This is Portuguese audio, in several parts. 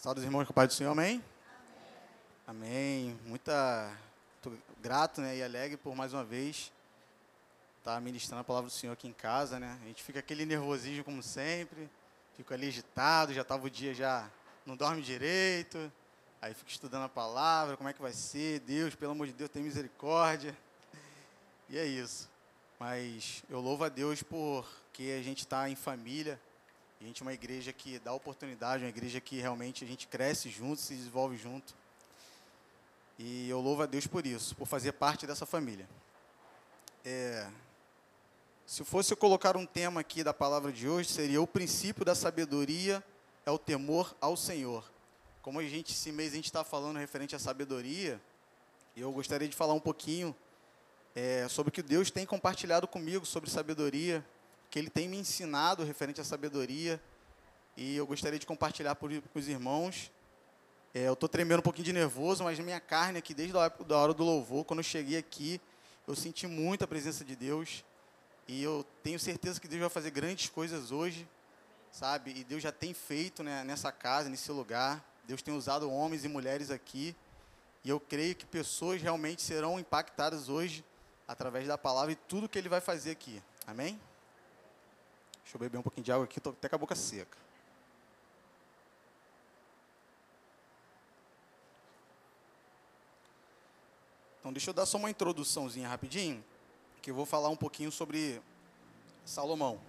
Salve os irmãos com o Pai do Senhor, amém? Amém. amém. Muita, grato né, e alegre por mais uma vez estar tá ministrando a palavra do Senhor aqui em casa. Né? A gente fica aquele nervosismo como sempre, fico ali agitado, já estava o dia, já não dorme direito, aí fico estudando a palavra, como é que vai ser, Deus, pelo amor de Deus, tem misericórdia. E é isso. Mas eu louvo a Deus porque a gente está em família, a gente é uma igreja que dá oportunidade, uma igreja que realmente a gente cresce junto, se desenvolve junto. E eu louvo a Deus por isso, por fazer parte dessa família. É, se fosse colocar um tema aqui da palavra de hoje, seria o princípio da sabedoria é o temor ao Senhor. Como a gente, esse mês a gente está falando referente à sabedoria, eu gostaria de falar um pouquinho é, sobre o que Deus tem compartilhado comigo sobre sabedoria, que Ele tem me ensinado referente à sabedoria. E eu gostaria de compartilhar com os irmãos. É, eu estou tremendo um pouquinho de nervoso, mas minha carne aqui, desde a hora do louvor, quando eu cheguei aqui, eu senti muito a presença de Deus. E eu tenho certeza que Deus vai fazer grandes coisas hoje, sabe? E Deus já tem feito né, nessa casa, nesse lugar. Deus tem usado homens e mulheres aqui. E eu creio que pessoas realmente serão impactadas hoje através da palavra e tudo que Ele vai fazer aqui. Amém? Deixa eu beber um pouquinho de água aqui, estou até com a boca seca. Então, deixa eu dar só uma introduçãozinha rapidinho, que eu vou falar um pouquinho sobre Salomão.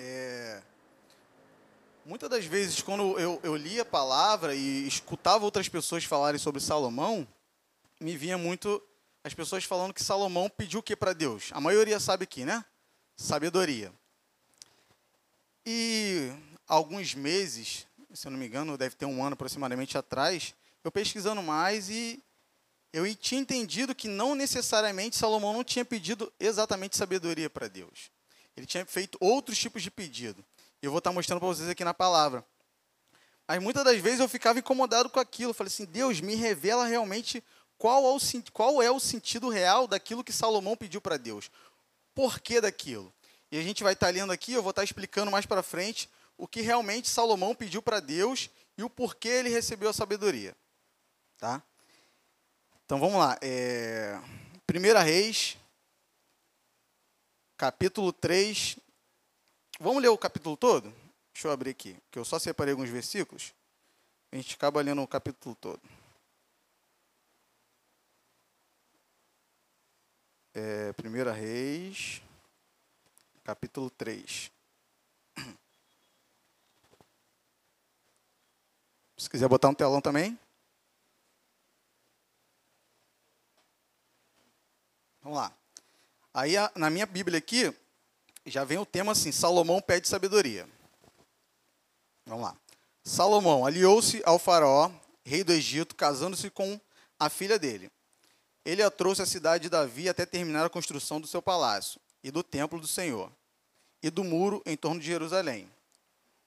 É, muitas das vezes, quando eu, eu lia a palavra e escutava outras pessoas falarem sobre Salomão, me vinha muito as pessoas falando que Salomão pediu o que para Deus? A maioria sabe aqui, né? Sabedoria. E alguns meses, se eu não me engano, deve ter um ano aproximadamente atrás, eu pesquisando mais e eu tinha entendido que não necessariamente Salomão não tinha pedido exatamente sabedoria para Deus. Ele tinha feito outros tipos de pedido. Eu vou estar mostrando para vocês aqui na palavra. Mas muitas das vezes eu ficava incomodado com aquilo. Eu falei assim, Deus, me revela realmente qual é o, qual é o sentido real daquilo que Salomão pediu para Deus. Por que daquilo? E a gente vai estar lendo aqui, eu vou estar explicando mais para frente o que realmente Salomão pediu para Deus e o porquê ele recebeu a sabedoria. Tá? Então vamos lá. É... 1 Reis, capítulo 3. Vamos ler o capítulo todo? Deixa eu abrir aqui, que eu só separei alguns versículos. A gente acaba lendo o capítulo todo. É, 1 Reis capítulo 3. Se quiser botar um telão também. Vamos lá. Aí, na minha Bíblia aqui, já vem o tema assim: Salomão pede sabedoria. Vamos lá. Salomão aliou-se ao faraó, rei do Egito, casando-se com a filha dele. Ele a trouxe à cidade de Davi até terminar a construção do seu palácio e do templo do Senhor, e do muro em torno de Jerusalém.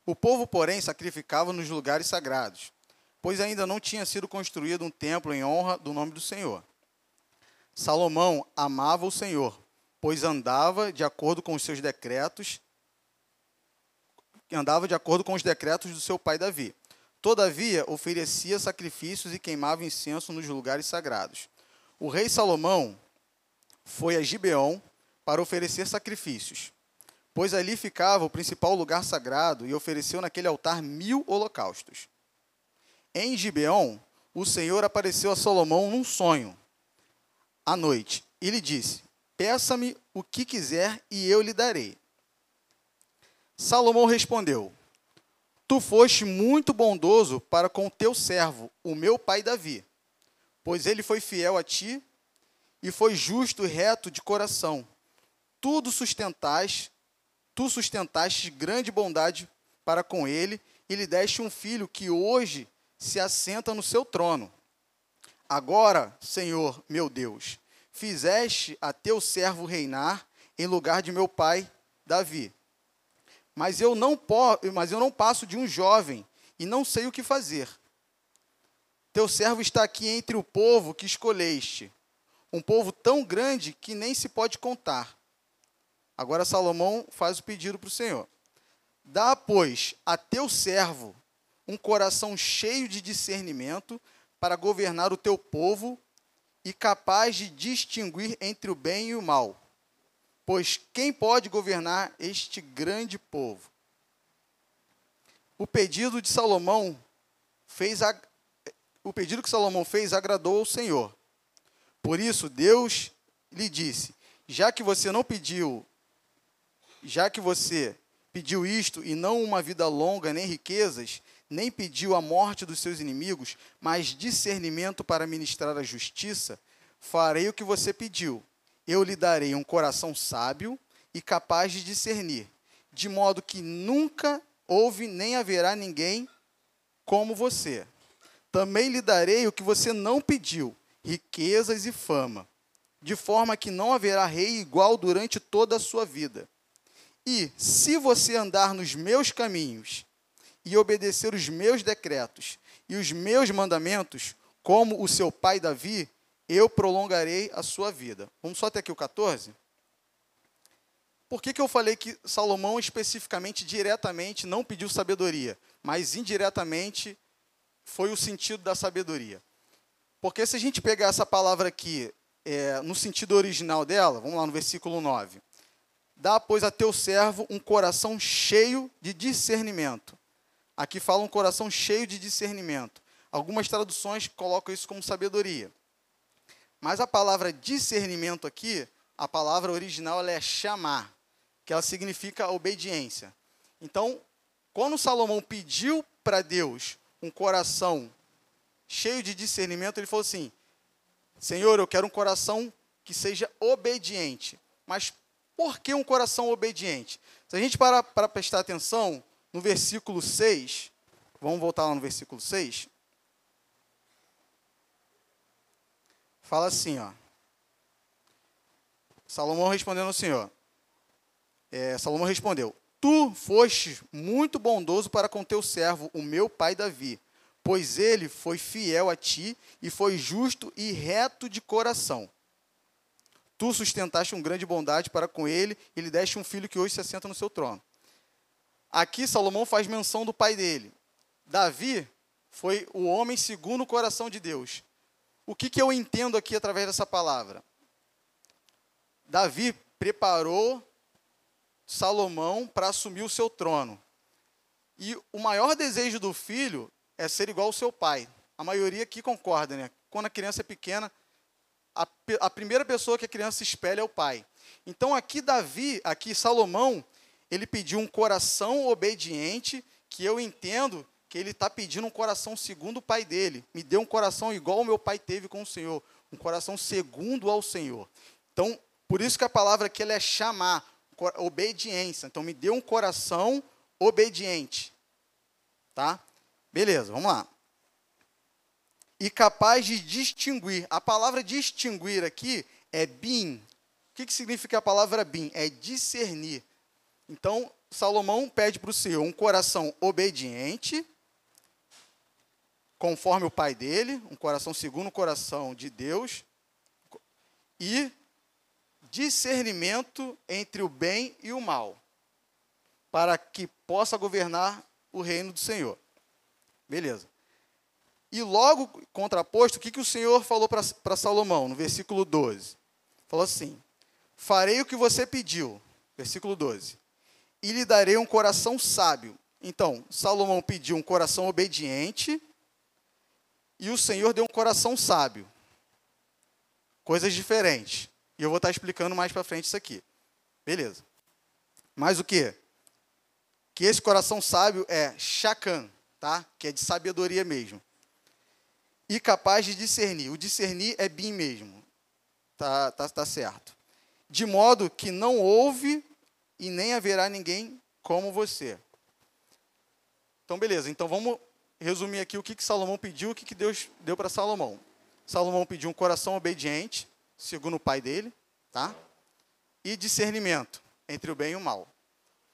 O povo, porém, sacrificava nos lugares sagrados, pois ainda não tinha sido construído um templo em honra do nome do Senhor. Salomão amava o Senhor, pois andava de acordo com os seus decretos, andava de acordo com os decretos do seu pai Davi. Todavia, oferecia sacrifícios e queimava incenso nos lugares sagrados. O rei Salomão foi a Gibeon para oferecer sacrifícios, pois ali ficava o principal lugar sagrado e ofereceu naquele altar mil holocaustos. Em Gibeon, o Senhor apareceu a Salomão num sonho, à noite, e lhe disse: Peça-me o que quiser e eu lhe darei. Salomão respondeu: Tu foste muito bondoso para com teu servo, o meu pai Davi, pois ele foi fiel a ti e foi justo e reto de coração tudo sustentaste, tu sustentaste grande bondade para com ele e lhe deste um filho que hoje se assenta no seu trono. Agora, Senhor, meu Deus, fizeste a teu servo reinar em lugar de meu pai Davi. Mas eu não mas eu não passo de um jovem e não sei o que fazer. Teu servo está aqui entre o povo que escolheste, um povo tão grande que nem se pode contar. Agora Salomão faz o pedido para o Senhor: Dá, pois, a teu servo um coração cheio de discernimento para governar o teu povo e capaz de distinguir entre o bem e o mal. Pois quem pode governar este grande povo? O pedido de Salomão fez a, o pedido que Salomão fez agradou ao Senhor. Por isso Deus lhe disse: Já que você não pediu, já que você pediu isto e não uma vida longa nem riquezas, nem pediu a morte dos seus inimigos, mas discernimento para ministrar a justiça, farei o que você pediu. Eu lhe darei um coração sábio e capaz de discernir, de modo que nunca houve nem haverá ninguém como você. Também lhe darei o que você não pediu, riquezas e fama, de forma que não haverá rei igual durante toda a sua vida. E, se você andar nos meus caminhos e obedecer os meus decretos e os meus mandamentos, como o seu pai Davi, eu prolongarei a sua vida. Vamos só até aqui o 14? Por que, que eu falei que Salomão especificamente, diretamente, não pediu sabedoria, mas indiretamente foi o sentido da sabedoria? Porque se a gente pegar essa palavra aqui é, no sentido original dela, vamos lá no versículo 9. Dá, pois, a teu servo um coração cheio de discernimento Aqui fala um coração cheio de discernimento. Algumas traduções colocam isso como sabedoria. Mas a palavra discernimento aqui, a palavra original é chamar, que ela significa obediência. Então, quando Salomão pediu para Deus um coração cheio de discernimento, ele falou assim: Senhor, eu quero um coração que seja obediente. Mas por que um coração obediente? Se a gente parar para prestar atenção, no versículo 6, vamos voltar lá no versículo 6. Fala assim, ó. Salomão respondendo ao Senhor. É, Salomão respondeu: Tu fostes muito bondoso para com teu servo, o meu pai Davi, pois ele foi fiel a ti e foi justo e reto de coração. Tu sustentaste um grande bondade para com ele e lhe deste um filho que hoje se assenta no seu trono. Aqui Salomão faz menção do pai dele. Davi foi o homem segundo o coração de Deus. O que, que eu entendo aqui através dessa palavra? Davi preparou Salomão para assumir o seu trono. E o maior desejo do filho é ser igual ao seu pai. A maioria aqui concorda, né? Quando a criança é pequena, a, a primeira pessoa que a criança espelha é o pai. Então aqui Davi, aqui Salomão, ele pediu um coração obediente, que eu entendo que ele está pedindo um coração segundo o pai dele. Me deu um coração igual o meu pai teve com o Senhor, um coração segundo ao Senhor. Então, por isso que a palavra aqui é chamar, obediência. Então, me deu um coração obediente. Tá? Beleza, vamos lá. E capaz de distinguir. A palavra distinguir aqui é bin. O que, que significa a palavra bin? É discernir. Então, Salomão pede para o Senhor um coração obediente, conforme o pai dele, um coração segundo o coração de Deus, e discernimento entre o bem e o mal, para que possa governar o reino do Senhor. Beleza. E logo contraposto, o que, que o Senhor falou para Salomão, no versículo 12? Falou assim: Farei o que você pediu. Versículo 12 e lhe darei um coração sábio. Então, Salomão pediu um coração obediente e o Senhor deu um coração sábio. Coisas diferentes. E eu vou estar explicando mais para frente isso aqui. Beleza. Mas o que? Que esse coração sábio é chacan, tá? Que é de sabedoria mesmo. E capaz de discernir. O discernir é bem mesmo. Tá, tá, tá certo. De modo que não houve e nem haverá ninguém como você. Então, beleza. Então, vamos resumir aqui o que, que Salomão pediu, o que, que Deus deu para Salomão. Salomão pediu um coração obediente, segundo o pai dele, tá? E discernimento entre o bem e o mal.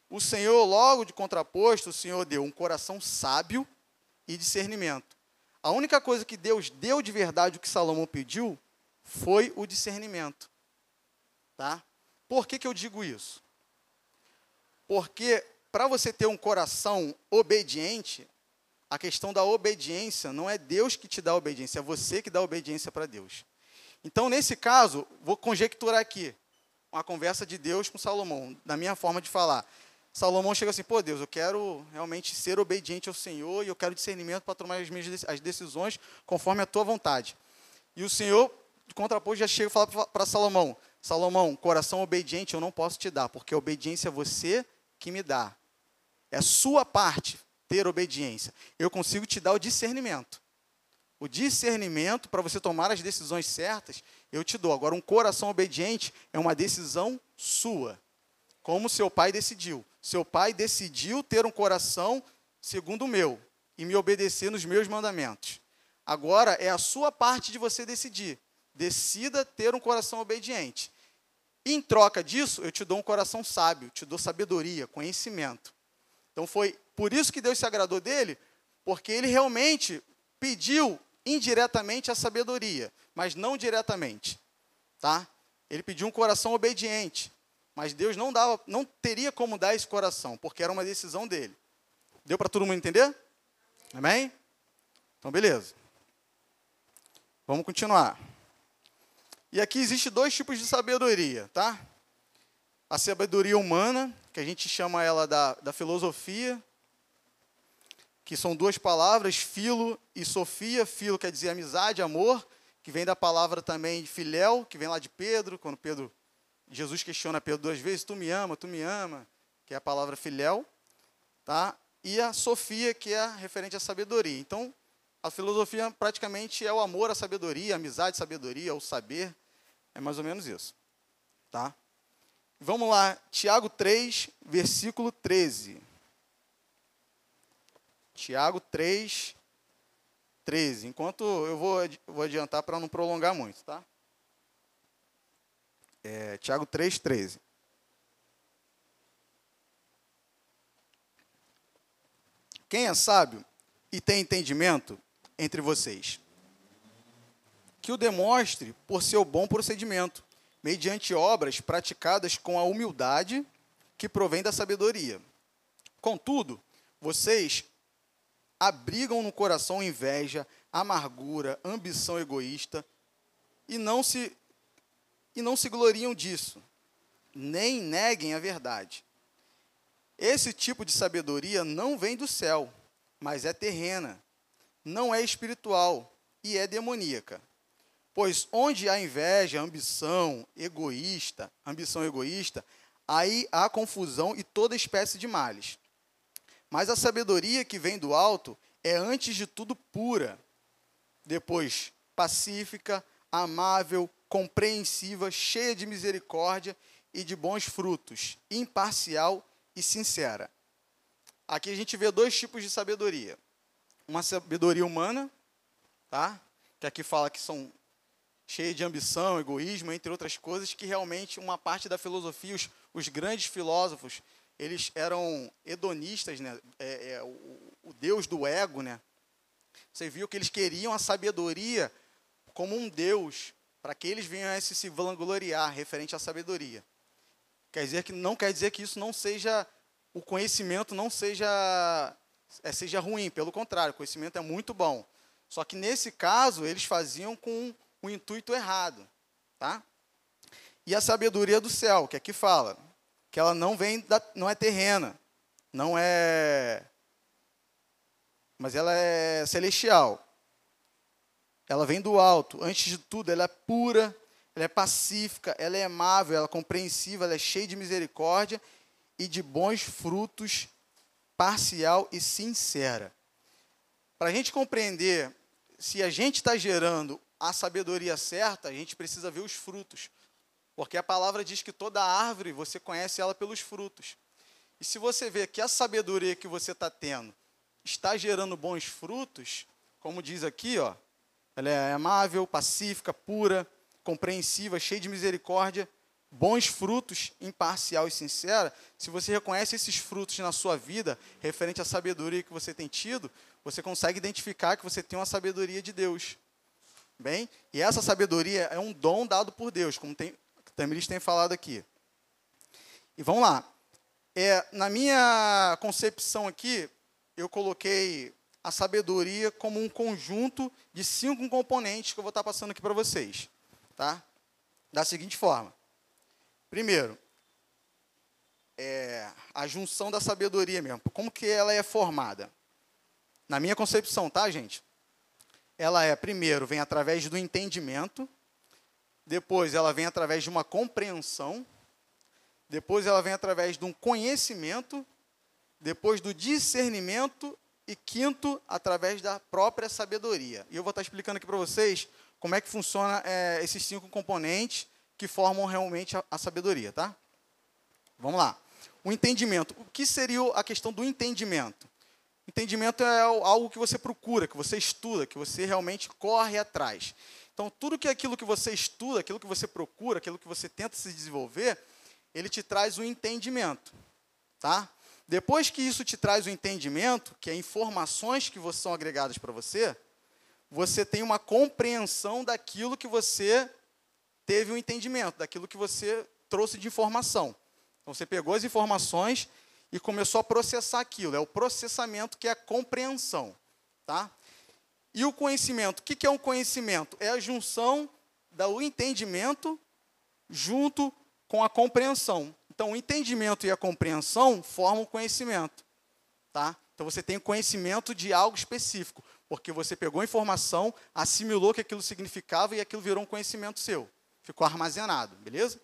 O Senhor, logo de contraposto, o Senhor deu um coração sábio e discernimento. A única coisa que Deus deu de verdade o que Salomão pediu foi o discernimento. Tá? Por que, que eu digo isso? Porque para você ter um coração obediente, a questão da obediência não é Deus que te dá obediência, é você que dá obediência para Deus. Então, nesse caso, vou conjecturar aqui uma conversa de Deus com Salomão, da minha forma de falar. Salomão chega assim, pô Deus, eu quero realmente ser obediente ao Senhor e eu quero discernimento para tomar as minhas as decisões conforme a tua vontade. E o Senhor, de contraposto, já chega e fala para Salomão, Salomão, coração obediente eu não posso te dar, porque a obediência é você que me dá. É sua parte ter obediência. Eu consigo te dar o discernimento. O discernimento para você tomar as decisões certas, eu te dou. Agora, um coração obediente é uma decisão sua. Como seu pai decidiu. Seu pai decidiu ter um coração segundo o meu e me obedecer nos meus mandamentos. Agora é a sua parte de você decidir. Decida ter um coração obediente. em troca disso, eu te dou um coração sábio, te dou sabedoria, conhecimento. Então foi por isso que Deus se agradou dele, porque ele realmente pediu indiretamente a sabedoria, mas não diretamente, tá? Ele pediu um coração obediente, mas Deus não dava, não teria como dar esse coração, porque era uma decisão dele. Deu para todo mundo entender? Amém? Então, beleza. Vamos continuar. E aqui existe dois tipos de sabedoria, tá? A sabedoria humana, que a gente chama ela da, da filosofia, que são duas palavras, filo e sofia. Filo quer dizer amizade, amor, que vem da palavra também filéu, que vem lá de Pedro, quando Pedro Jesus questiona Pedro duas vezes, tu me ama, tu me ama, que é a palavra filéu, tá? E a sofia, que é referente à sabedoria. Então, a filosofia praticamente é o amor à sabedoria, a amizade, sabedoria, o saber, é mais ou menos isso, tá? Vamos lá, Tiago 3, versículo 13. Tiago 3, 13. Enquanto eu vou, vou adiantar para não prolongar muito, tá? É, Tiago 3, 13. Quem é sábio e tem entendimento entre vocês? Que o demonstre por seu bom procedimento, mediante obras praticadas com a humildade que provém da sabedoria. Contudo, vocês abrigam no coração inveja, amargura, ambição egoísta e não se e não se gloriam disso, nem neguem a verdade. Esse tipo de sabedoria não vem do céu, mas é terrena, não é espiritual e é demoníaca. Pois onde há inveja, ambição egoísta, ambição egoísta, aí há confusão e toda espécie de males. Mas a sabedoria que vem do alto é antes de tudo pura, depois pacífica, amável, compreensiva, cheia de misericórdia e de bons frutos, imparcial e sincera. Aqui a gente vê dois tipos de sabedoria. Uma sabedoria humana, tá? Que aqui fala que são cheias de ambição, egoísmo, entre outras coisas, que realmente uma parte da filosofia, os, os grandes filósofos, eles eram hedonistas, né? É, é, o, o deus do ego, né? Você viu que eles queriam a sabedoria como um deus, para que eles viessem se vangloriar referente à sabedoria. Quer dizer que não quer dizer que isso não seja o conhecimento não seja é, seja ruim, pelo contrário, o conhecimento é muito bom. Só que nesse caso eles faziam com o intuito errado, tá? E a sabedoria do céu, que aqui fala, que ela não vem da, não é terrena, não é mas ela é celestial. Ela vem do alto. Antes de tudo, ela é pura, ela é pacífica, ela é amável, ela é compreensiva, ela é cheia de misericórdia e de bons frutos, parcial e sincera. Para a gente compreender se a gente está gerando a sabedoria certa, a gente precisa ver os frutos. Porque a palavra diz que toda árvore você conhece ela pelos frutos. E se você vê que a sabedoria que você está tendo está gerando bons frutos, como diz aqui, ó, ela é amável, pacífica, pura, compreensiva, cheia de misericórdia, bons frutos, imparcial e sincera. Se você reconhece esses frutos na sua vida, referente à sabedoria que você tem tido, você consegue identificar que você tem uma sabedoria de Deus. Bem, e essa sabedoria é um dom dado por Deus, como tem, Tamiris tem falado aqui. E vamos lá. É, na minha concepção aqui, eu coloquei a sabedoria como um conjunto de cinco componentes que eu vou estar passando aqui para vocês, tá? Da seguinte forma. Primeiro, é a junção da sabedoria mesmo. Como que ela é formada? Na minha concepção, tá, gente? Ela é, primeiro, vem através do entendimento, depois ela vem através de uma compreensão, depois ela vem através de um conhecimento, depois do discernimento e quinto, através da própria sabedoria. E eu vou estar explicando aqui para vocês como é que funciona é, esses cinco componentes que formam realmente a, a sabedoria, tá? Vamos lá. O entendimento. O que seria a questão do entendimento? Entendimento é algo que você procura, que você estuda, que você realmente corre atrás. Então, tudo que é aquilo que você estuda, aquilo que você procura, aquilo que você tenta se desenvolver, ele te traz o entendimento, tá? Depois que isso te traz o entendimento, que é informações que são agregadas para você, você tem uma compreensão daquilo que você teve o um entendimento, daquilo que você trouxe de informação. Então você pegou as informações e começou a processar aquilo. É o processamento que é a compreensão, tá? E o conhecimento, o que é um conhecimento? É a junção do entendimento junto com a compreensão. Então, o entendimento e a compreensão formam o conhecimento. Tá? Então, você tem conhecimento de algo específico, porque você pegou a informação, assimilou que aquilo significava e aquilo virou um conhecimento seu. Ficou armazenado, beleza?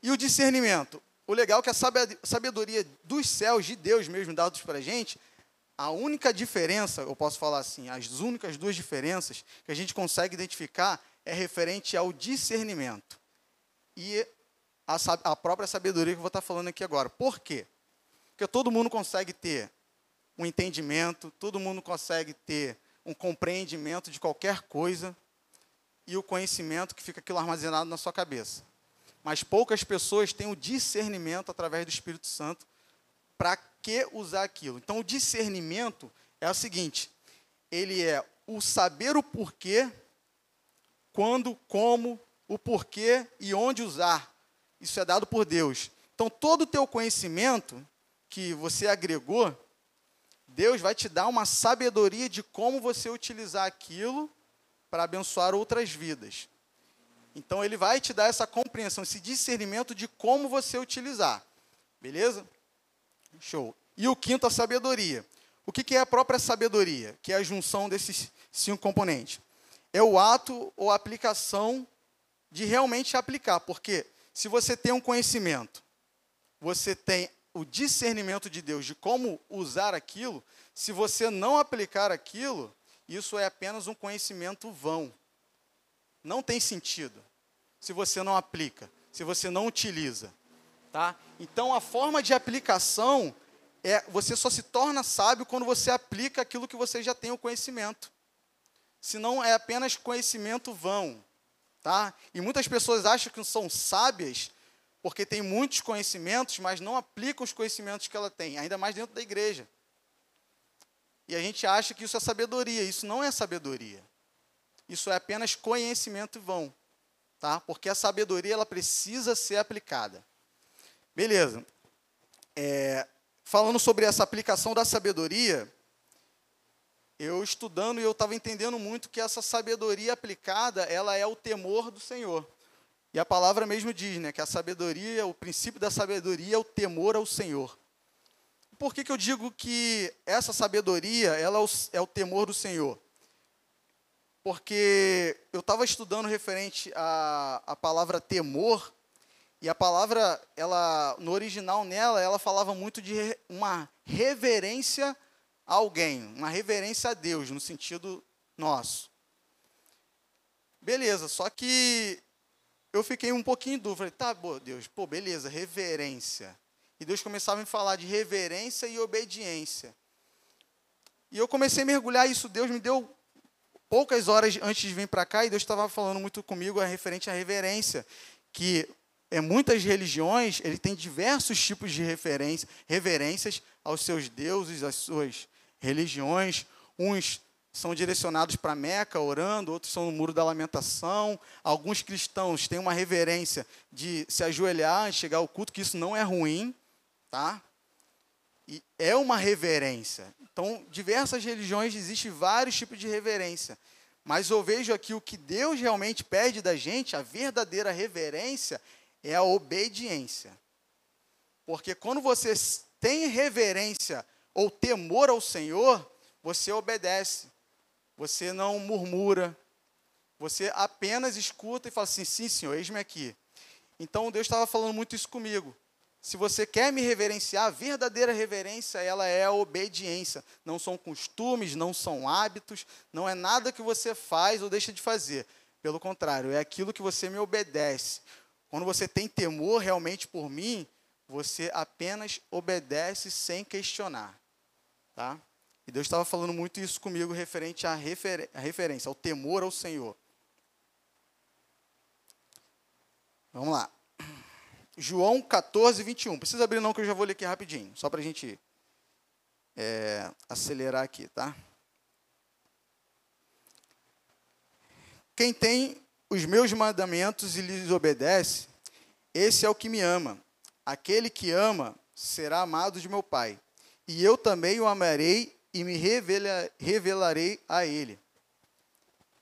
E o discernimento? O legal é que a sabedoria dos céus, de Deus mesmo, dados para a gente, a única diferença, eu posso falar assim, as únicas duas diferenças que a gente consegue identificar é referente ao discernimento. E a, a própria sabedoria que eu vou estar falando aqui agora. Por quê? Porque todo mundo consegue ter um entendimento, todo mundo consegue ter um compreendimento de qualquer coisa e o conhecimento que fica aquilo armazenado na sua cabeça. Mas poucas pessoas têm o discernimento através do Espírito Santo para que usar aquilo. Então, o discernimento é o seguinte: ele é o saber o porquê, quando, como, o porquê e onde usar. Isso é dado por Deus. Então, todo o teu conhecimento que você agregou, Deus vai te dar uma sabedoria de como você utilizar aquilo para abençoar outras vidas. Então, ele vai te dar essa compreensão, esse discernimento de como você utilizar. Beleza? Show. E o quinto, a sabedoria. O que é a própria sabedoria? Que é a junção desses cinco componentes. É o ato ou aplicação de realmente aplicar. Porque se você tem um conhecimento, você tem o discernimento de Deus de como usar aquilo, se você não aplicar aquilo, isso é apenas um conhecimento vão. Não tem sentido se você não aplica, se você não utiliza. Tá? Então, a forma de aplicação é você só se torna sábio quando você aplica aquilo que você já tem o conhecimento. Senão é apenas conhecimento vão. Tá? E muitas pessoas acham que são sábias porque têm muitos conhecimentos, mas não aplicam os conhecimentos que ela tem, ainda mais dentro da igreja. E a gente acha que isso é sabedoria. Isso não é sabedoria. Isso é apenas conhecimento vão. Tá? Porque a sabedoria ela precisa ser aplicada. Beleza. É, falando sobre essa aplicação da sabedoria, eu estudando e eu estava entendendo muito que essa sabedoria aplicada, ela é o temor do Senhor. E a palavra mesmo diz, né, que a sabedoria, o princípio da sabedoria é o temor ao Senhor. Por que, que eu digo que essa sabedoria, ela é o, é o temor do Senhor? Porque eu estava estudando referente à, à palavra temor, e a palavra, ela no original nela, ela falava muito de uma reverência alguém, uma reverência a Deus, no sentido nosso. Beleza, só que eu fiquei um pouquinho em dúvida. Tá, Deus, pô, beleza, reverência. E Deus começava a me falar de reverência e obediência. E eu comecei a mergulhar isso. Deus me deu poucas horas antes de vir para cá e Deus estava falando muito comigo a referente à reverência, que em muitas religiões ele tem diversos tipos de referência, reverências aos seus deuses, às suas religiões, uns são direcionados para Meca orando, outros são no Muro da Lamentação. Alguns cristãos têm uma reverência de se ajoelhar e chegar ao culto, que isso não é ruim, tá? E é uma reverência. Então, diversas religiões existem vários tipos de reverência. Mas eu vejo aqui o que Deus realmente pede da gente, a verdadeira reverência, é a obediência. Porque quando você tem reverência ou temor ao Senhor, você obedece. Você não murmura. Você apenas escuta e fala assim: sim, Senhor, eis-me aqui. Então Deus estava falando muito isso comigo. Se você quer me reverenciar, a verdadeira reverência, ela é a obediência. Não são costumes, não são hábitos, não é nada que você faz ou deixa de fazer. Pelo contrário, é aquilo que você me obedece. Quando você tem temor realmente por mim, você apenas obedece sem questionar. Tá? E Deus estava falando muito isso comigo referente à, refer à referência, ao temor ao Senhor. Vamos lá. João 14, 21. Precisa abrir não, que eu já vou ler aqui rapidinho, só para a gente é, acelerar aqui, tá? Quem tem os meus mandamentos e lhes obedece, esse é o que me ama. Aquele que ama será amado de meu Pai. E eu também o amarei e me revela, revelarei a ele.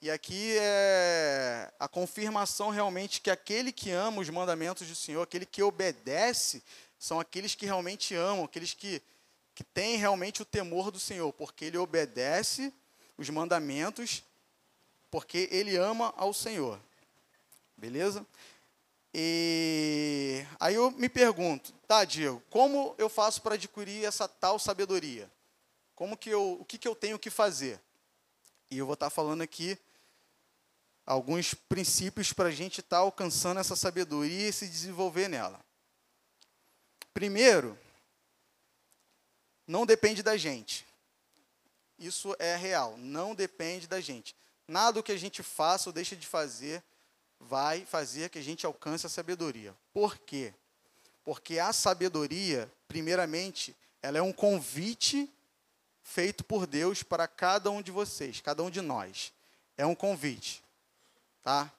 E aqui é a confirmação realmente que aquele que ama os mandamentos do Senhor, aquele que obedece, são aqueles que realmente amam, aqueles que, que têm realmente o temor do Senhor, porque ele obedece os mandamentos, porque ele ama ao Senhor. Beleza? E aí eu me pergunto, tá, Diego, como eu faço para adquirir essa tal sabedoria? Como que eu, o que, que eu tenho que fazer? E eu vou estar falando aqui alguns princípios para a gente estar tá alcançando essa sabedoria e se desenvolver nela. Primeiro, não depende da gente. Isso é real, não depende da gente. Nada do que a gente faça ou deixa de fazer vai fazer que a gente alcance a sabedoria. Por quê? Porque a sabedoria, primeiramente, ela é um convite feito por Deus para cada um de vocês, cada um de nós. É um convite. Tá?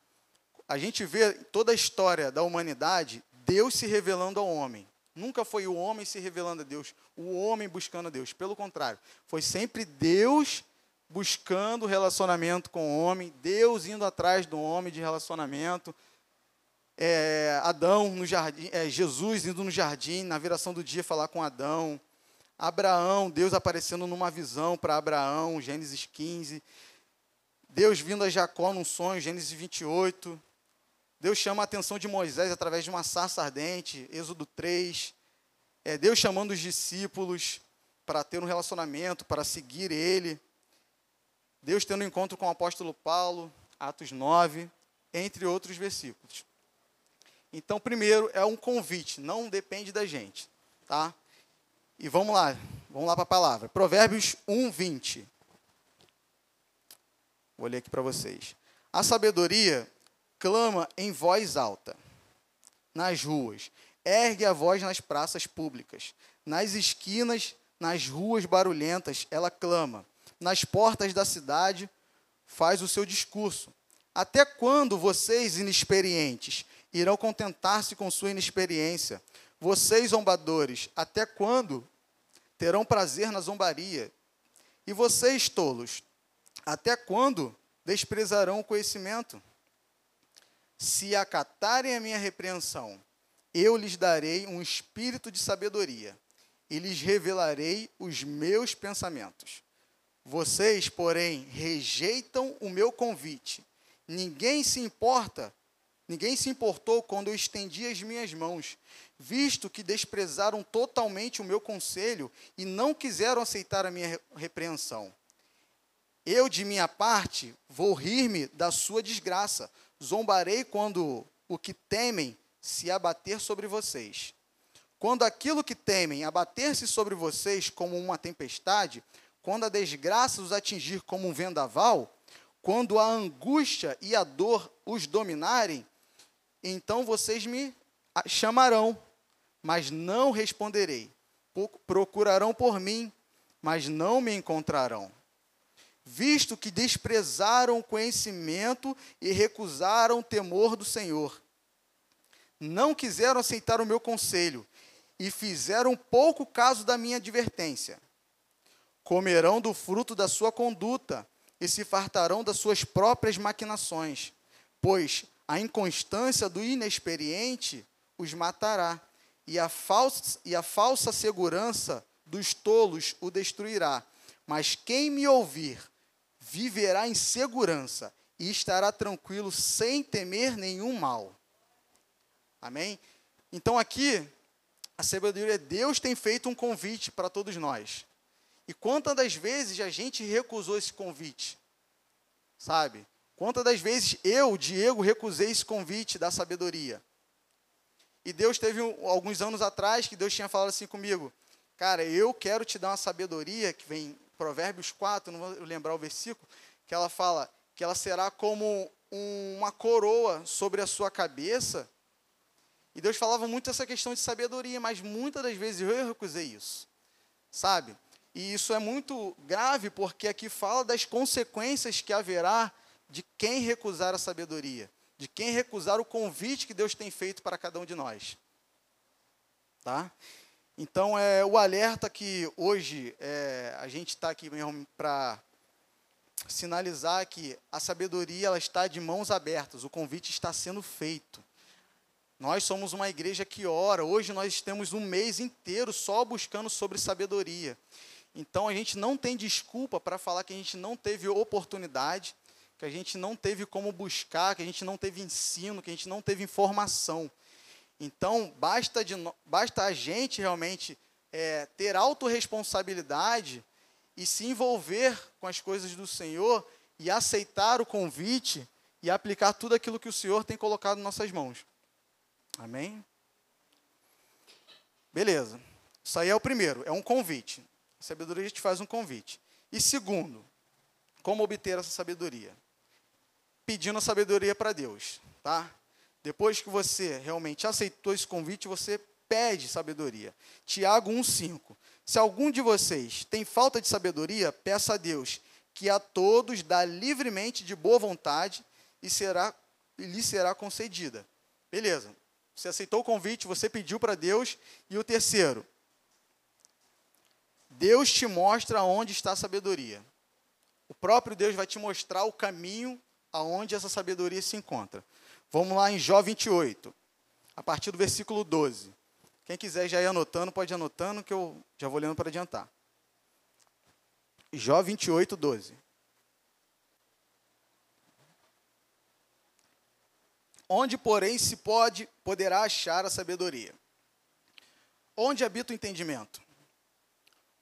A gente vê toda a história da humanidade, Deus se revelando ao homem. Nunca foi o homem se revelando a Deus, o homem buscando a Deus. Pelo contrário, foi sempre Deus buscando relacionamento com o homem, Deus indo atrás do homem de relacionamento. É, Adão no jardim, é, Jesus indo no jardim, na viração do dia falar com Adão. Abraão, Deus aparecendo numa visão para Abraão, Gênesis 15. Deus vindo a Jacó num sonho, Gênesis 28. Deus chama a atenção de Moisés através de uma sarça ardente, Êxodo 3. É, Deus chamando os discípulos para ter um relacionamento, para seguir Ele. Deus tendo um encontro com o apóstolo Paulo, Atos 9, entre outros versículos. Então, primeiro, é um convite, não depende da gente. Tá? E vamos lá, vamos lá para a palavra. Provérbios 1, 20. Vou ler aqui para vocês. A sabedoria clama em voz alta nas ruas, ergue a voz nas praças públicas, nas esquinas, nas ruas barulhentas, ela clama, nas portas da cidade, faz o seu discurso. Até quando vocês, inexperientes, irão contentar-se com sua inexperiência? Vocês, zombadores, até quando terão prazer na zombaria? E vocês, tolos, até quando desprezarão o conhecimento? Se acatarem a minha repreensão, eu lhes darei um espírito de sabedoria e lhes revelarei os meus pensamentos. Vocês, porém, rejeitam o meu convite. Ninguém se importa, ninguém se importou quando eu estendi as minhas mãos, visto que desprezaram totalmente o meu conselho e não quiseram aceitar a minha repreensão. Eu, de minha parte, vou rir-me da sua desgraça. Zombarei quando o que temem se abater sobre vocês. Quando aquilo que temem abater-se sobre vocês como uma tempestade, quando a desgraça os atingir como um vendaval, quando a angústia e a dor os dominarem, então vocês me chamarão, mas não responderei. Procurarão por mim, mas não me encontrarão visto que desprezaram o conhecimento e recusaram o temor do Senhor. Não quiseram aceitar o meu conselho, e fizeram pouco caso da minha advertência. Comerão do fruto da sua conduta e se fartarão das suas próprias maquinações, pois a inconstância do inexperiente os matará, e a falsa, e a falsa segurança dos tolos o destruirá. Mas quem me ouvir viverá em segurança e estará tranquilo sem temer nenhum mal. Amém? Então aqui, a sabedoria, Deus tem feito um convite para todos nós. E quantas das vezes a gente recusou esse convite? Sabe? Quantas das vezes eu, Diego, recusei esse convite da sabedoria? E Deus teve alguns anos atrás que Deus tinha falado assim comigo: Cara, eu quero te dar uma sabedoria, que vem em Provérbios 4, não vou lembrar o versículo, que ela fala que ela será como um, uma coroa sobre a sua cabeça. E Deus falava muito essa questão de sabedoria, mas muitas das vezes eu recusei isso, sabe? E isso é muito grave, porque aqui fala das consequências que haverá de quem recusar a sabedoria de quem recusar o convite que Deus tem feito para cada um de nós. Tá? Então, é o alerta que hoje é, a gente está aqui mesmo para sinalizar que a sabedoria ela está de mãos abertas, o convite está sendo feito. Nós somos uma igreja que ora, hoje nós temos um mês inteiro só buscando sobre sabedoria. Então a gente não tem desculpa para falar que a gente não teve oportunidade, que a gente não teve como buscar, que a gente não teve ensino, que a gente não teve informação. Então, basta, de, basta a gente realmente é, ter autorresponsabilidade e se envolver com as coisas do Senhor e aceitar o convite e aplicar tudo aquilo que o Senhor tem colocado em nossas mãos. Amém? Beleza. Isso aí é o primeiro, é um convite. Sabedoria te faz um convite. E segundo, como obter essa sabedoria? pedindo sabedoria para Deus, tá? Depois que você realmente aceitou esse convite, você pede sabedoria. Tiago 1:5. Se algum de vocês tem falta de sabedoria, peça a Deus, que a todos dá livremente de boa vontade e será e lhe será concedida. Beleza? Você aceitou o convite, você pediu para Deus. E o terceiro, Deus te mostra onde está a sabedoria. O próprio Deus vai te mostrar o caminho aonde essa sabedoria se encontra. Vamos lá em Jó 28, a partir do versículo 12. Quem quiser já ir anotando, pode ir anotando, que eu já vou lendo para adiantar. Jó 28, 12. Onde, porém, se pode, poderá achar a sabedoria? Onde habita o entendimento?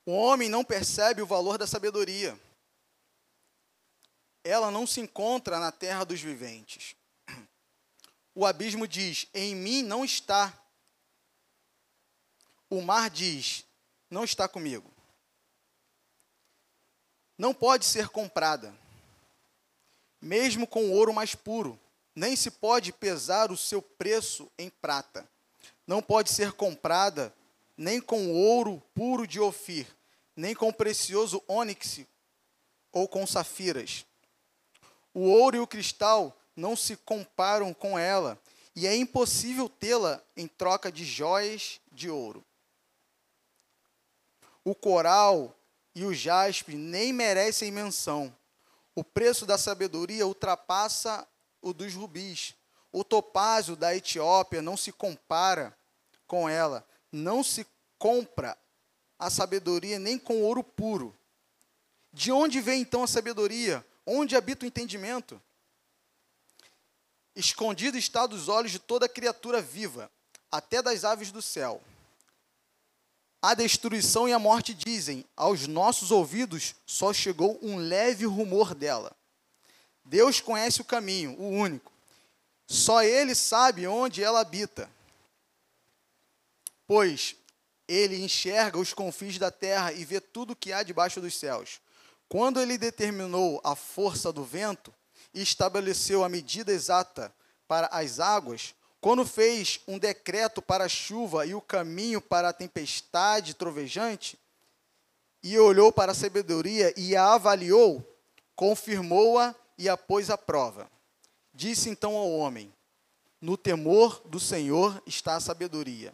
O homem não percebe o valor da sabedoria ela não se encontra na terra dos viventes. O abismo diz: Em mim não está. O mar diz: Não está comigo. Não pode ser comprada, mesmo com ouro mais puro, nem se pode pesar o seu preço em prata. Não pode ser comprada nem com ouro puro de Ofir, nem com precioso ônix ou com safiras o ouro e o cristal não se comparam com ela, e é impossível tê-la em troca de joias de ouro. O coral e o jaspe nem merecem menção. O preço da sabedoria ultrapassa o dos rubis. O topázio da Etiópia não se compara com ela. Não se compra a sabedoria nem com ouro puro. De onde vem então a sabedoria? Onde habita o entendimento? Escondido está dos olhos de toda criatura viva, até das aves do céu. A destruição e a morte dizem, aos nossos ouvidos só chegou um leve rumor dela. Deus conhece o caminho, o único. Só Ele sabe onde ela habita. Pois Ele enxerga os confins da terra e vê tudo o que há debaixo dos céus. Quando ele determinou a força do vento e estabeleceu a medida exata para as águas, quando fez um decreto para a chuva e o caminho para a tempestade trovejante, e olhou para a sabedoria e a avaliou, confirmou-a e a pôs à prova. Disse então ao homem: No temor do Senhor está a sabedoria,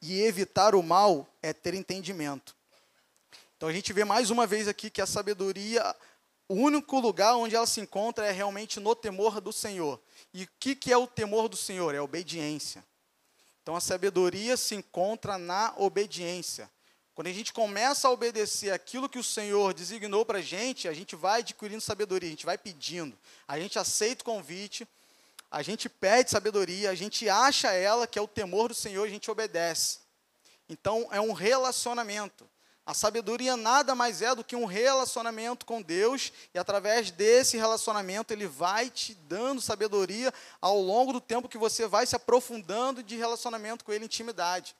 e evitar o mal é ter entendimento. Então a gente vê mais uma vez aqui que a sabedoria, o único lugar onde ela se encontra é realmente no temor do Senhor. E o que, que é o temor do Senhor? É a obediência. Então a sabedoria se encontra na obediência. Quando a gente começa a obedecer aquilo que o Senhor designou para a gente, a gente vai adquirindo sabedoria, a gente vai pedindo. A gente aceita o convite, a gente pede sabedoria, a gente acha ela, que é o temor do Senhor, a gente obedece. Então é um relacionamento. A sabedoria nada mais é do que um relacionamento com Deus, e através desse relacionamento ele vai te dando sabedoria ao longo do tempo que você vai se aprofundando de relacionamento com ele, intimidade.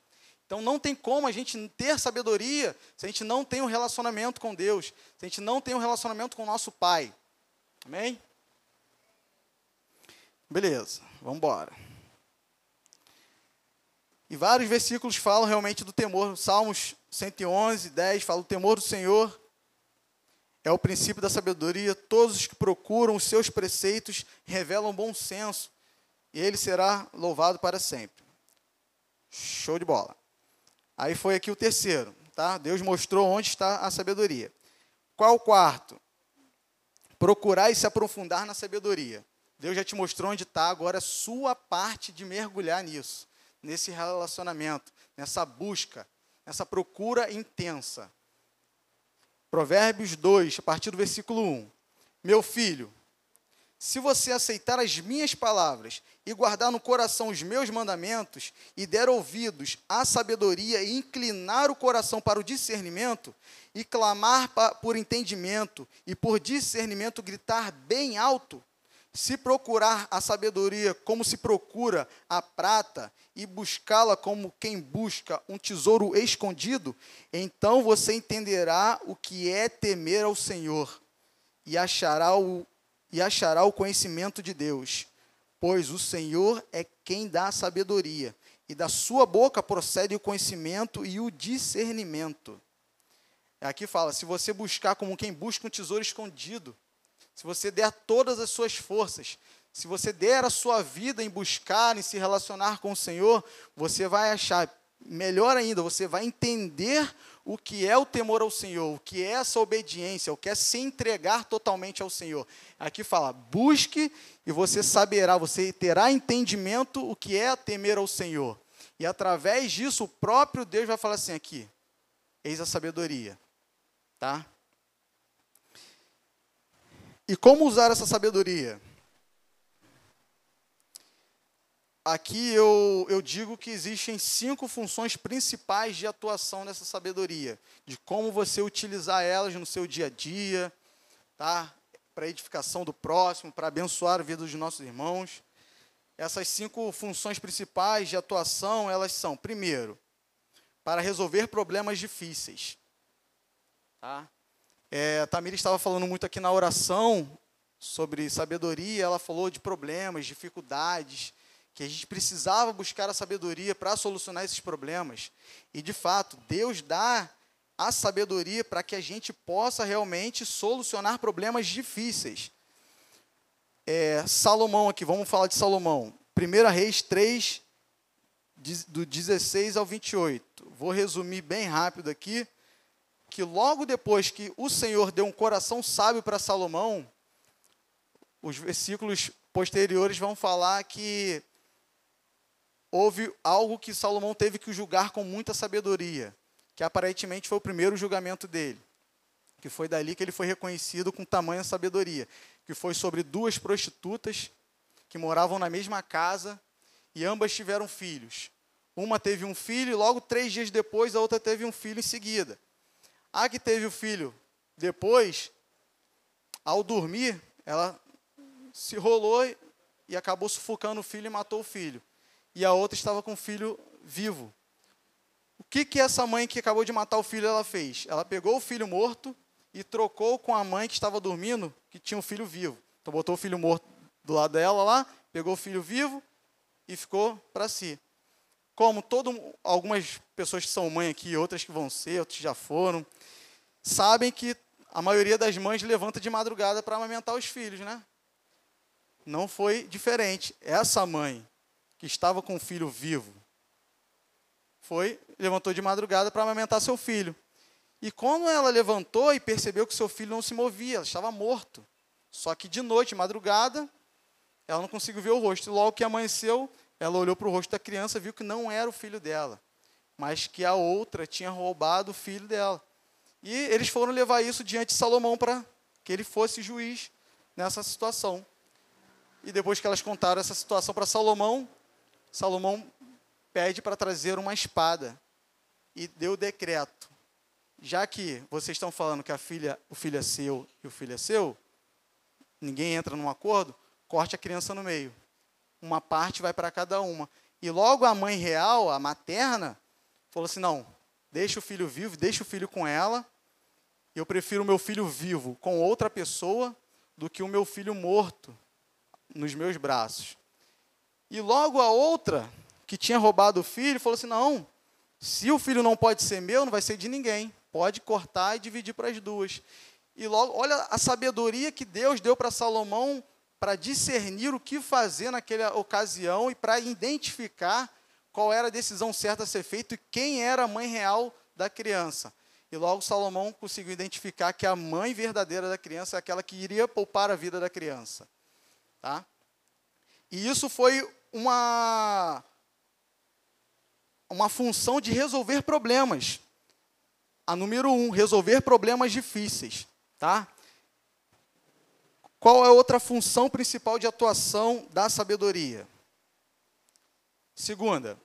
Então não tem como a gente ter sabedoria se a gente não tem um relacionamento com Deus, se a gente não tem um relacionamento com o nosso Pai. Amém? Beleza, vamos embora. E vários versículos falam realmente do temor. Salmos 111, 10 fala: o temor do Senhor é o princípio da sabedoria. Todos os que procuram os seus preceitos revelam bom senso, e ele será louvado para sempre. Show de bola. Aí foi aqui o terceiro, tá? Deus mostrou onde está a sabedoria. Qual o quarto? Procurar e se aprofundar na sabedoria. Deus já te mostrou onde está, agora é sua parte de mergulhar nisso, nesse relacionamento, nessa busca, nessa procura intensa. Provérbios 2, a partir do versículo 1. Meu filho, se você aceitar as minhas palavras e guardar no coração os meus mandamentos, e der ouvidos à sabedoria e inclinar o coração para o discernimento, e clamar por entendimento e por discernimento gritar bem alto, se procurar a sabedoria como se procura a prata e buscá-la como quem busca um tesouro escondido, então você entenderá o que é temer ao Senhor e achará o e achará o conhecimento de Deus, pois o Senhor é quem dá a sabedoria, e da sua boca procede o conhecimento e o discernimento. Aqui fala: se você buscar como quem busca um tesouro escondido, se você der todas as suas forças, se você der a sua vida em buscar, em se relacionar com o Senhor, você vai achar, melhor ainda, você vai entender o que é o temor ao Senhor, o que é essa obediência, o que é se entregar totalmente ao Senhor. Aqui fala: busque e você saberá, você terá entendimento o que é temer ao Senhor. E através disso, o próprio Deus vai falar assim aqui: eis a sabedoria. Tá? E como usar essa sabedoria? aqui eu, eu digo que existem cinco funções principais de atuação nessa sabedoria, de como você utilizar elas no seu dia a dia, tá? para edificação do próximo, para abençoar a vida dos nossos irmãos. Essas cinco funções principais de atuação, elas são, primeiro, para resolver problemas difíceis. Tá? É, a estava falando muito aqui na oração sobre sabedoria, ela falou de problemas, dificuldades, que a gente precisava buscar a sabedoria para solucionar esses problemas. E, de fato, Deus dá a sabedoria para que a gente possa realmente solucionar problemas difíceis. É, Salomão aqui, vamos falar de Salomão. 1 Reis 3, do 16 ao 28. Vou resumir bem rápido aqui, que logo depois que o Senhor deu um coração sábio para Salomão, os versículos posteriores vão falar que houve algo que Salomão teve que julgar com muita sabedoria, que aparentemente foi o primeiro julgamento dele, que foi dali que ele foi reconhecido com tamanha sabedoria, que foi sobre duas prostitutas que moravam na mesma casa e ambas tiveram filhos. Uma teve um filho e logo três dias depois a outra teve um filho em seguida. A que teve o filho depois, ao dormir, ela se rolou e acabou sufocando o filho e matou o filho e a outra estava com o filho vivo. O que, que essa mãe que acabou de matar o filho ela fez? Ela pegou o filho morto e trocou com a mãe que estava dormindo, que tinha um filho vivo. Então botou o filho morto do lado dela lá, pegou o filho vivo e ficou para si. Como todo, algumas pessoas que são mãe aqui, outras que vão ser, outras que já foram, sabem que a maioria das mães levanta de madrugada para amamentar os filhos, né? Não foi diferente. Essa mãe que estava com o filho vivo, foi, levantou de madrugada para amamentar seu filho. E quando ela levantou e percebeu que seu filho não se movia, ela estava morto. Só que de noite, madrugada, ela não conseguiu ver o rosto. Logo que amanheceu, ela olhou para o rosto da criança e viu que não era o filho dela, mas que a outra tinha roubado o filho dela. E eles foram levar isso diante de Salomão para que ele fosse juiz nessa situação. E depois que elas contaram essa situação para Salomão, Salomão pede para trazer uma espada e deu decreto. Já que vocês estão falando que a filha, o filho é seu e o filho é seu, ninguém entra num acordo, corte a criança no meio. Uma parte vai para cada uma. E logo a mãe real, a materna, falou assim: não, deixa o filho vivo, deixa o filho com ela. Eu prefiro o meu filho vivo com outra pessoa do que o meu filho morto nos meus braços. E logo a outra, que tinha roubado o filho, falou assim: não, se o filho não pode ser meu, não vai ser de ninguém. Pode cortar e dividir para as duas. E logo, olha a sabedoria que Deus deu para Salomão para discernir o que fazer naquela ocasião e para identificar qual era a decisão certa a ser feita e quem era a mãe real da criança. E logo Salomão conseguiu identificar que a mãe verdadeira da criança é aquela que iria poupar a vida da criança. Tá? E isso foi uma, uma função de resolver problemas. A número um, resolver problemas difíceis. Tá? Qual é outra função principal de atuação da sabedoria? Segunda,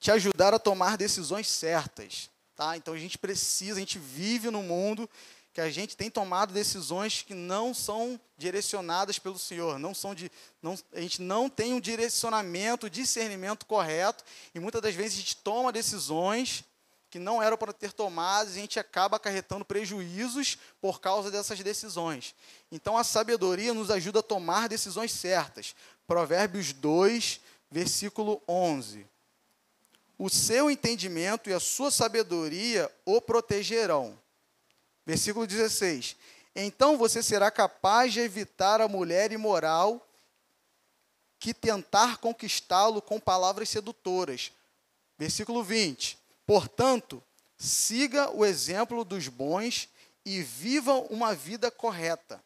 te ajudar a tomar decisões certas. Tá? Então a gente precisa, a gente vive no mundo que a gente tem tomado decisões que não são direcionadas pelo Senhor, não são de, não, a gente não tem um direcionamento, discernimento correto, e muitas das vezes a gente toma decisões que não eram para ter tomadas, e a gente acaba acarretando prejuízos por causa dessas decisões. Então a sabedoria nos ajuda a tomar decisões certas. Provérbios 2, versículo 11. O seu entendimento e a sua sabedoria o protegerão Versículo 16: Então você será capaz de evitar a mulher imoral que tentar conquistá-lo com palavras sedutoras. Versículo 20: Portanto, siga o exemplo dos bons e viva uma vida correta.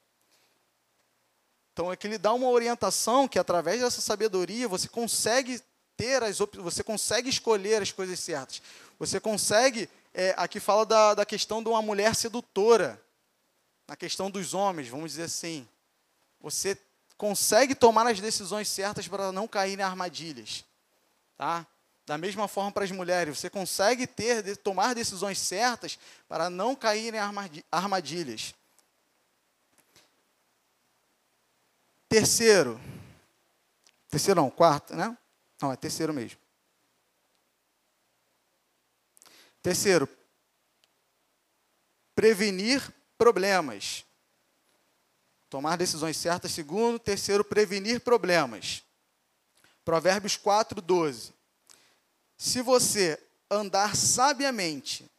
Então, aqui ele dá uma orientação que através dessa sabedoria você consegue ter as você consegue escolher as coisas certas. Você consegue é, aqui fala da, da questão de uma mulher sedutora, na questão dos homens, vamos dizer assim. Você consegue tomar as decisões certas para não cair em armadilhas. Tá? Da mesma forma para as mulheres, você consegue ter, tomar decisões certas para não cair em armadilhas. Terceiro, terceiro não, quarto, né? Não, é terceiro mesmo. Terceiro, prevenir problemas. Tomar decisões certas. Segundo, terceiro, prevenir problemas. Provérbios 4, 12. Se você andar sabiamente,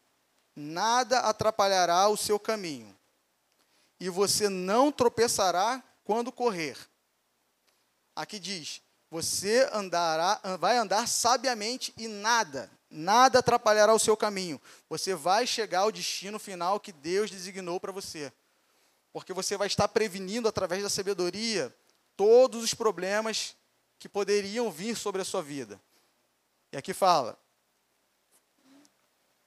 nada atrapalhará o seu caminho, e você não tropeçará quando correr. Aqui diz: você andará, vai andar sabiamente e nada, Nada atrapalhará o seu caminho. Você vai chegar ao destino final que Deus designou para você. Porque você vai estar prevenindo através da sabedoria todos os problemas que poderiam vir sobre a sua vida. E aqui fala: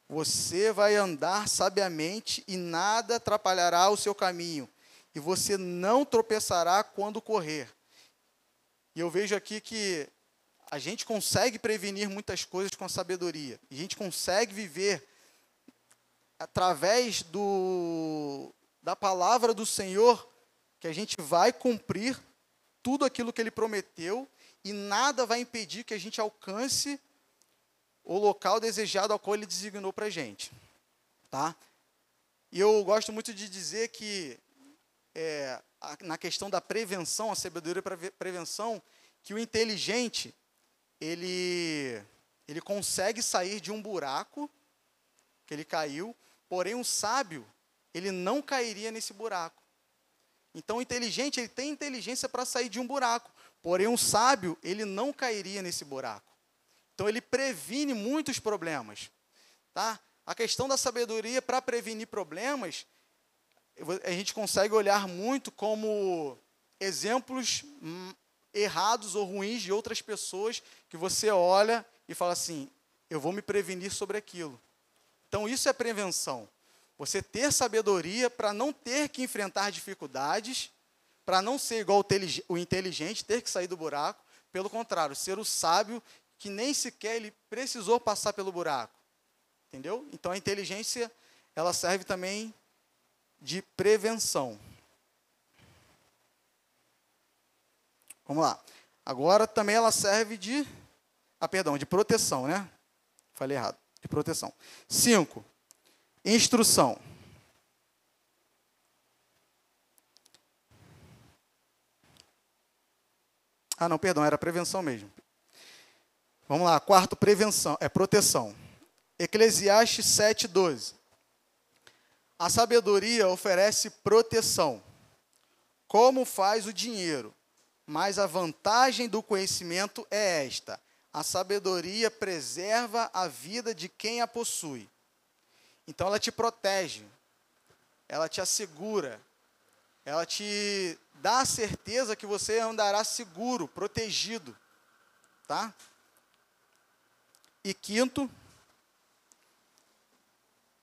você vai andar sabiamente e nada atrapalhará o seu caminho, e você não tropeçará quando correr. E eu vejo aqui que a gente consegue prevenir muitas coisas com a sabedoria. A gente consegue viver através do, da palavra do Senhor, que a gente vai cumprir tudo aquilo que ele prometeu e nada vai impedir que a gente alcance o local desejado ao qual ele designou para a gente. Tá? E eu gosto muito de dizer que, é, a, na questão da prevenção, a sabedoria para prevenção, que o inteligente ele, ele consegue sair de um buraco que ele caiu, porém um sábio, ele não cairia nesse buraco. Então o inteligente, ele tem inteligência para sair de um buraco, porém um sábio, ele não cairia nesse buraco. Então ele previne muitos problemas, tá? A questão da sabedoria para prevenir problemas, a gente consegue olhar muito como exemplos hum, errados ou ruins de outras pessoas que você olha e fala assim: eu vou me prevenir sobre aquilo. Então, isso é prevenção. Você ter sabedoria para não ter que enfrentar dificuldades, para não ser igual o inteligente, ter que sair do buraco. Pelo contrário, ser o sábio que nem sequer ele precisou passar pelo buraco. Entendeu? Então, a inteligência, ela serve também de prevenção. Vamos lá. Agora também ela serve de, ah, perdão, de proteção, né? Falei errado. De proteção. Cinco. Instrução. Ah, não, perdão, era prevenção mesmo. Vamos lá, quarto, prevenção, é proteção. Eclesiastes 7:12. A sabedoria oferece proteção, como faz o dinheiro mas a vantagem do conhecimento é esta: a sabedoria preserva a vida de quem a possui. Então ela te protege, ela te assegura, ela te dá a certeza que você andará seguro, protegido, tá? E quinto,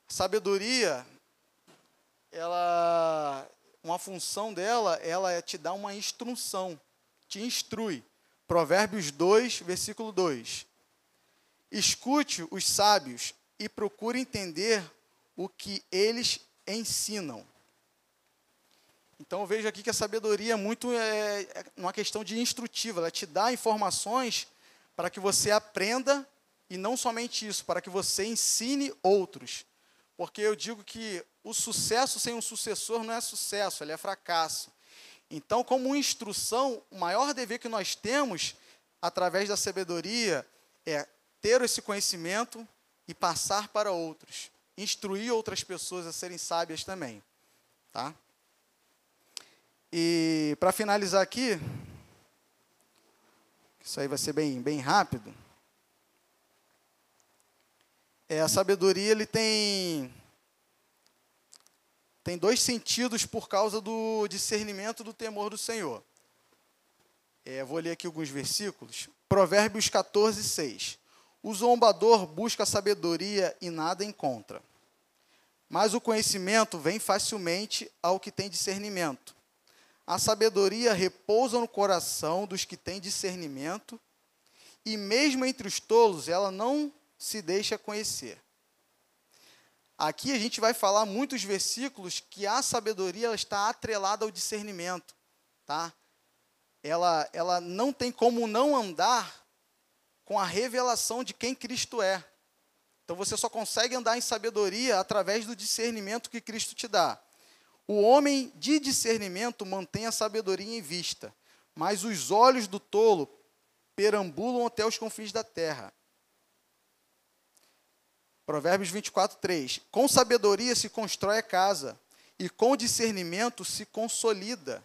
sabedoria, ela, uma função dela, ela é te dar uma instrução te instrui. Provérbios 2, versículo 2. Escute os sábios e procure entender o que eles ensinam. Então eu vejo aqui que a sabedoria é muito é, é uma questão de instrutiva, ela te dá informações para que você aprenda e não somente isso, para que você ensine outros. Porque eu digo que o sucesso sem um sucessor não é sucesso, ele é fracasso. Então, como instrução, o maior dever que nós temos, através da sabedoria, é ter esse conhecimento e passar para outros. Instruir outras pessoas a serem sábias também. Tá? E para finalizar aqui, isso aí vai ser bem, bem rápido. É, a sabedoria ele tem tem dois sentidos por causa do discernimento do temor do Senhor. É, vou ler aqui alguns versículos. Provérbios 14, 6. O zombador busca sabedoria e nada encontra. Mas o conhecimento vem facilmente ao que tem discernimento. A sabedoria repousa no coração dos que têm discernimento, e mesmo entre os tolos ela não se deixa conhecer. Aqui a gente vai falar muitos versículos que a sabedoria ela está atrelada ao discernimento, tá? Ela, ela não tem como não andar com a revelação de quem Cristo é. Então você só consegue andar em sabedoria através do discernimento que Cristo te dá. O homem de discernimento mantém a sabedoria em vista, mas os olhos do tolo perambulam até os confins da terra. Provérbios 24, 3. Com sabedoria se constrói a casa, e com discernimento se consolida.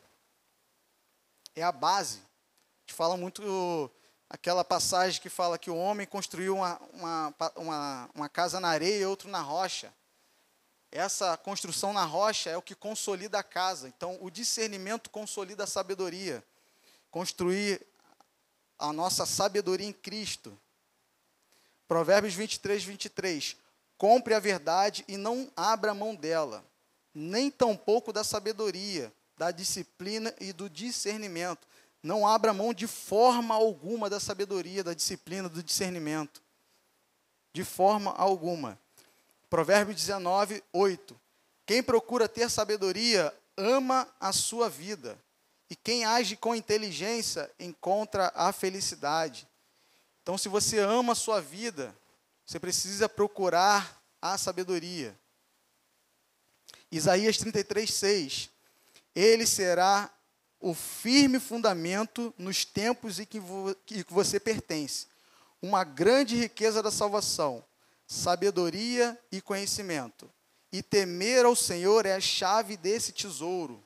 É a base. A gente fala muito aquela passagem que fala que o homem construiu uma, uma, uma, uma casa na areia e outro na rocha. Essa construção na rocha é o que consolida a casa. Então, o discernimento consolida a sabedoria. Construir a nossa sabedoria em Cristo. Provérbios 23, 23. Compre a verdade e não abra mão dela, nem tampouco da sabedoria, da disciplina e do discernimento. Não abra mão de forma alguma da sabedoria, da disciplina, do discernimento. De forma alguma. Provérbios 19, 8. Quem procura ter sabedoria ama a sua vida, e quem age com inteligência encontra a felicidade. Então, se você ama a sua vida, você precisa procurar a sabedoria. Isaías 33, 6. Ele será o firme fundamento nos tempos em que, vo que você pertence. Uma grande riqueza da salvação, sabedoria e conhecimento. E temer ao Senhor é a chave desse tesouro.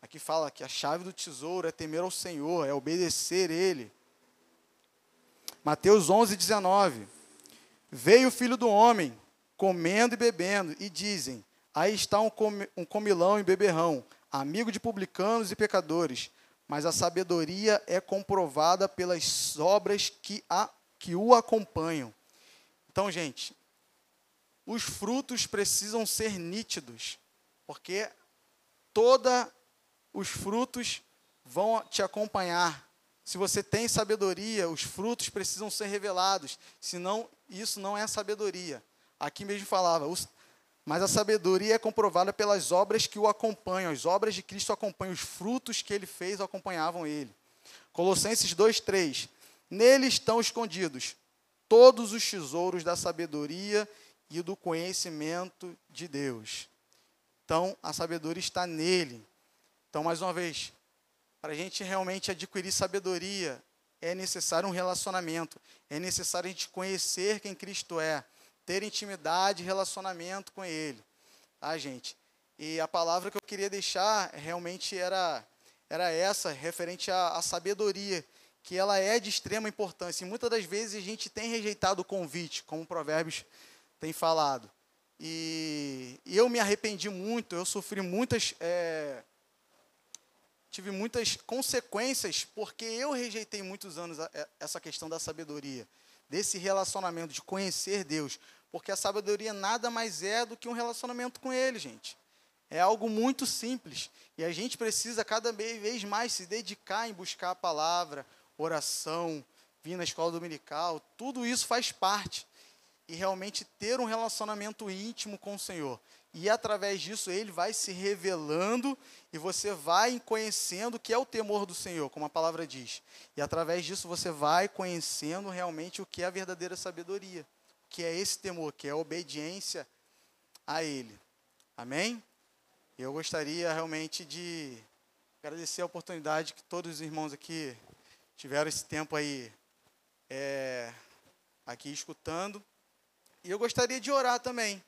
Aqui fala que a chave do tesouro é temer ao Senhor, é obedecer Ele. Mateus 11, 19. Veio o filho do homem, comendo e bebendo, e dizem: Aí está um, um comilão e beberrão, amigo de publicanos e pecadores. Mas a sabedoria é comprovada pelas obras que, a, que o acompanham. Então, gente, os frutos precisam ser nítidos, porque toda os frutos vão te acompanhar. Se você tem sabedoria, os frutos precisam ser revelados, senão isso não é sabedoria. Aqui mesmo falava, mas a sabedoria é comprovada pelas obras que o acompanham, as obras de Cristo acompanham, os frutos que ele fez acompanhavam ele. Colossenses 2:3 Nele estão escondidos todos os tesouros da sabedoria e do conhecimento de Deus. Então, a sabedoria está nele. Então, mais uma vez, para a gente realmente adquirir sabedoria, é necessário um relacionamento, é necessário a gente conhecer quem Cristo é, ter intimidade e relacionamento com Ele. Tá, gente? E a palavra que eu queria deixar realmente era, era essa, referente à, à sabedoria, que ela é de extrema importância. E muitas das vezes a gente tem rejeitado o convite, como Provérbios tem falado. E, e eu me arrependi muito, eu sofri muitas. É, tive muitas consequências porque eu rejeitei muitos anos é, essa questão da sabedoria, desse relacionamento, de conhecer Deus. Porque a sabedoria nada mais é do que um relacionamento com Ele, gente. É algo muito simples. E a gente precisa cada vez mais se dedicar em buscar a palavra, oração, vir na escola dominical. Tudo isso faz parte e realmente ter um relacionamento íntimo com o Senhor. E através disso ele vai se revelando e você vai conhecendo o que é o temor do Senhor, como a palavra diz. E através disso você vai conhecendo realmente o que é a verdadeira sabedoria, que é esse temor, que é a obediência a ele. Amém? Eu gostaria realmente de agradecer a oportunidade que todos os irmãos aqui tiveram esse tempo aí é, aqui escutando. E eu gostaria de orar também.